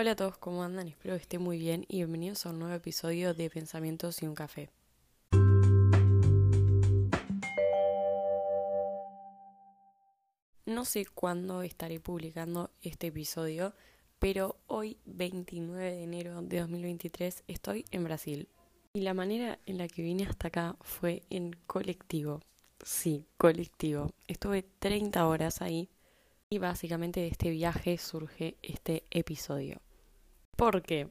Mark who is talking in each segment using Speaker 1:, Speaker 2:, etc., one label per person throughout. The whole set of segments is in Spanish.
Speaker 1: Hola a todos, ¿cómo andan? Espero que estén muy bien y bienvenidos a un nuevo episodio de Pensamientos y un café. No sé cuándo estaré publicando este episodio, pero hoy, 29 de enero de 2023, estoy en Brasil. Y la manera en la que vine hasta acá fue en colectivo. Sí, colectivo. Estuve 30 horas ahí y básicamente de este viaje surge este episodio. ¿Por qué?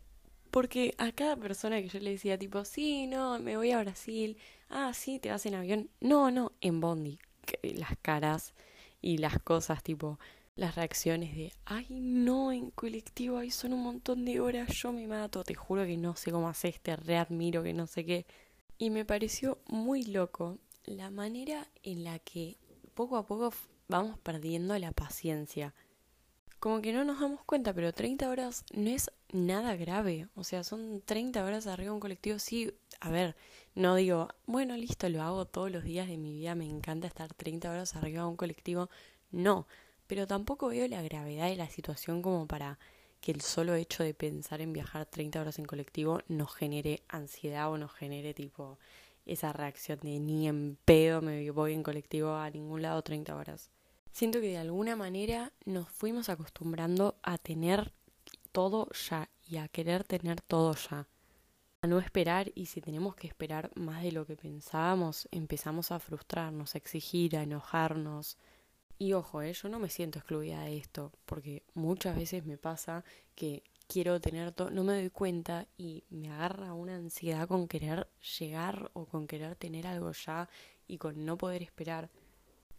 Speaker 1: Porque a cada persona que yo le decía tipo, sí, no, me voy a Brasil, ah, sí, te vas en avión, no, no, en Bondi, las caras y las cosas tipo, las reacciones de, ay, no, en colectivo, ahí son un montón de horas, yo me mato, te juro que no sé cómo haces, te readmiro, que no sé qué. Y me pareció muy loco la manera en la que poco a poco vamos perdiendo la paciencia. Como que no nos damos cuenta, pero 30 horas no es nada grave. O sea, son 30 horas arriba de un colectivo. Sí, a ver, no digo, bueno, listo, lo hago todos los días de mi vida, me encanta estar 30 horas arriba de un colectivo. No, pero tampoco veo la gravedad de la situación como para que el solo hecho de pensar en viajar 30 horas en colectivo nos genere ansiedad o nos genere tipo esa reacción de ni en pedo me voy en colectivo a ningún lado 30 horas. Siento que de alguna manera nos fuimos acostumbrando a tener todo ya y a querer tener todo ya. A no esperar y si tenemos que esperar más de lo que pensábamos, empezamos a frustrarnos, a exigir, a enojarnos. Y ojo, eh, yo no me siento excluida de esto, porque muchas veces me pasa que quiero tener todo, no me doy cuenta y me agarra una ansiedad con querer llegar o con querer tener algo ya y con no poder esperar.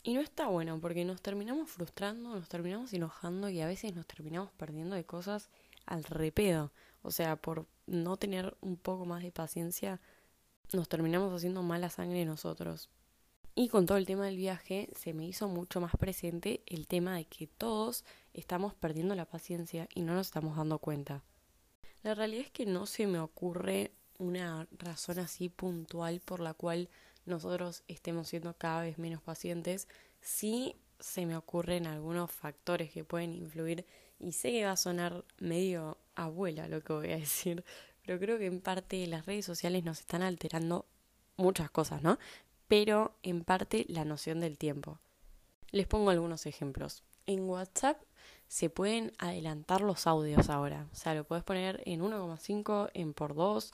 Speaker 1: Y no está bueno porque nos terminamos frustrando, nos terminamos enojando y a veces nos terminamos perdiendo de cosas al repedo. O sea, por no tener un poco más de paciencia, nos terminamos haciendo mala sangre nosotros. Y con todo el tema del viaje se me hizo mucho más presente el tema de que todos estamos perdiendo la paciencia y no nos estamos dando cuenta. La realidad es que no se me ocurre una razón así puntual por la cual nosotros estemos siendo cada vez menos pacientes, sí se me ocurren algunos factores que pueden influir y sé que va a sonar medio abuela lo que voy a decir, pero creo que en parte las redes sociales nos están alterando muchas cosas, ¿no? Pero en parte la noción del tiempo. Les pongo algunos ejemplos. En WhatsApp se pueden adelantar los audios ahora. O sea, lo puedes poner en 1,5, en por 2,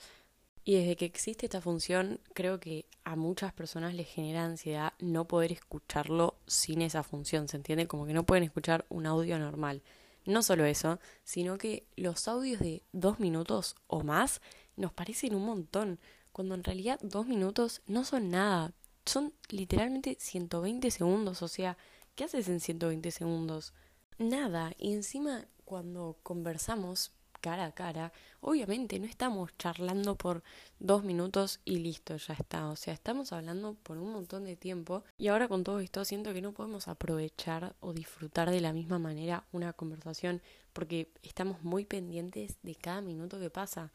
Speaker 1: y desde que existe esta función, creo que a muchas personas les genera ansiedad no poder escucharlo sin esa función, ¿se entiende? Como que no pueden escuchar un audio normal. No solo eso, sino que los audios de dos minutos o más nos parecen un montón, cuando en realidad dos minutos no son nada, son literalmente 120 segundos, o sea, ¿qué haces en 120 segundos? Nada, y encima cuando conversamos cara a cara, obviamente no estamos charlando por dos minutos y listo, ya está. O sea, estamos hablando por un montón de tiempo y ahora con todo esto siento que no podemos aprovechar o disfrutar de la misma manera una conversación porque estamos muy pendientes de cada minuto que pasa.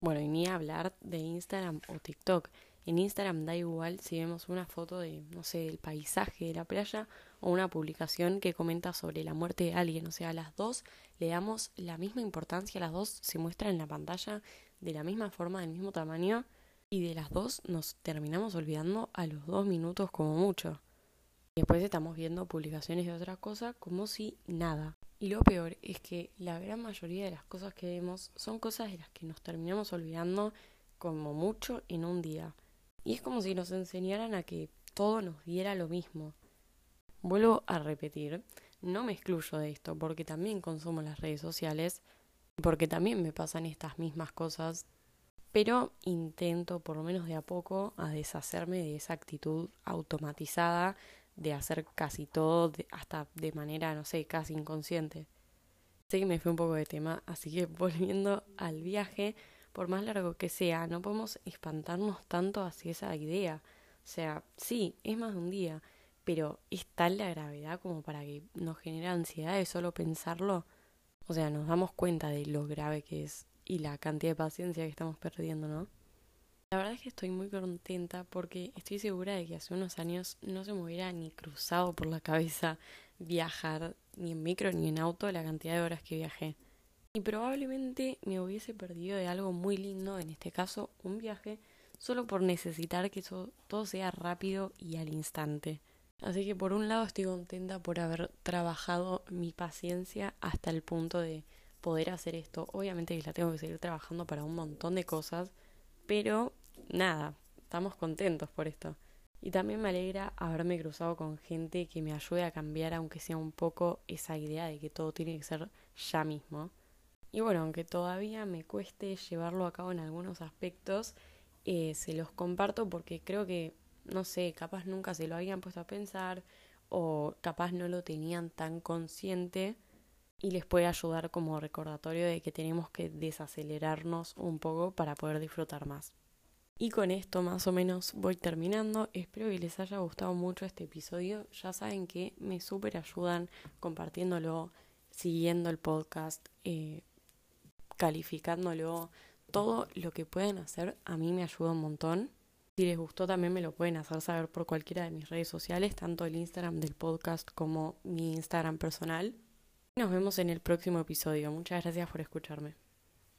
Speaker 1: Bueno, y ni hablar de Instagram o TikTok. En Instagram da igual si vemos una foto de, no sé, del paisaje de la playa o una publicación que comenta sobre la muerte de alguien. O sea, las dos le damos la misma importancia, las dos se muestran en la pantalla de la misma forma, del mismo tamaño, y de las dos nos terminamos olvidando a los dos minutos como mucho. Y después estamos viendo publicaciones de otra cosa como si nada. Y lo peor es que la gran mayoría de las cosas que vemos son cosas de las que nos terminamos olvidando como mucho en un día. Y es como si nos enseñaran a que todo nos diera lo mismo. Vuelvo a repetir, no me excluyo de esto porque también consumo las redes sociales, porque también me pasan estas mismas cosas, pero intento por lo menos de a poco a deshacerme de esa actitud automatizada de hacer casi todo hasta de manera, no sé, casi inconsciente. Sé que me fue un poco de tema, así que volviendo al viaje, por más largo que sea, no podemos espantarnos tanto hacia esa idea. O sea, sí, es más de un día, pero es tal la gravedad como para que nos genere ansiedad de solo pensarlo. O sea, nos damos cuenta de lo grave que es y la cantidad de paciencia que estamos perdiendo, ¿no? La verdad es que estoy muy contenta porque estoy segura de que hace unos años no se me hubiera ni cruzado por la cabeza viajar ni en micro ni en auto la cantidad de horas que viajé. Y probablemente me hubiese perdido de algo muy lindo, en este caso un viaje, solo por necesitar que todo sea rápido y al instante. Así que por un lado estoy contenta por haber trabajado mi paciencia hasta el punto de poder hacer esto. Obviamente que la tengo que seguir trabajando para un montón de cosas, pero nada, estamos contentos por esto. Y también me alegra haberme cruzado con gente que me ayude a cambiar, aunque sea un poco, esa idea de que todo tiene que ser ya mismo. Y bueno, aunque todavía me cueste llevarlo a cabo en algunos aspectos, eh, se los comparto porque creo que, no sé, capaz nunca se lo habían puesto a pensar o capaz no lo tenían tan consciente y les puede ayudar como recordatorio de que tenemos que desacelerarnos un poco para poder disfrutar más. Y con esto más o menos voy terminando. Espero que les haya gustado mucho este episodio. Ya saben que me súper ayudan compartiéndolo, siguiendo el podcast, eh, calificándolo. Todo lo que pueden hacer a mí me ayuda un montón. Si les gustó también me lo pueden hacer saber por cualquiera de mis redes sociales, tanto el Instagram del podcast como mi Instagram personal. Nos vemos en el próximo episodio. Muchas gracias por escucharme.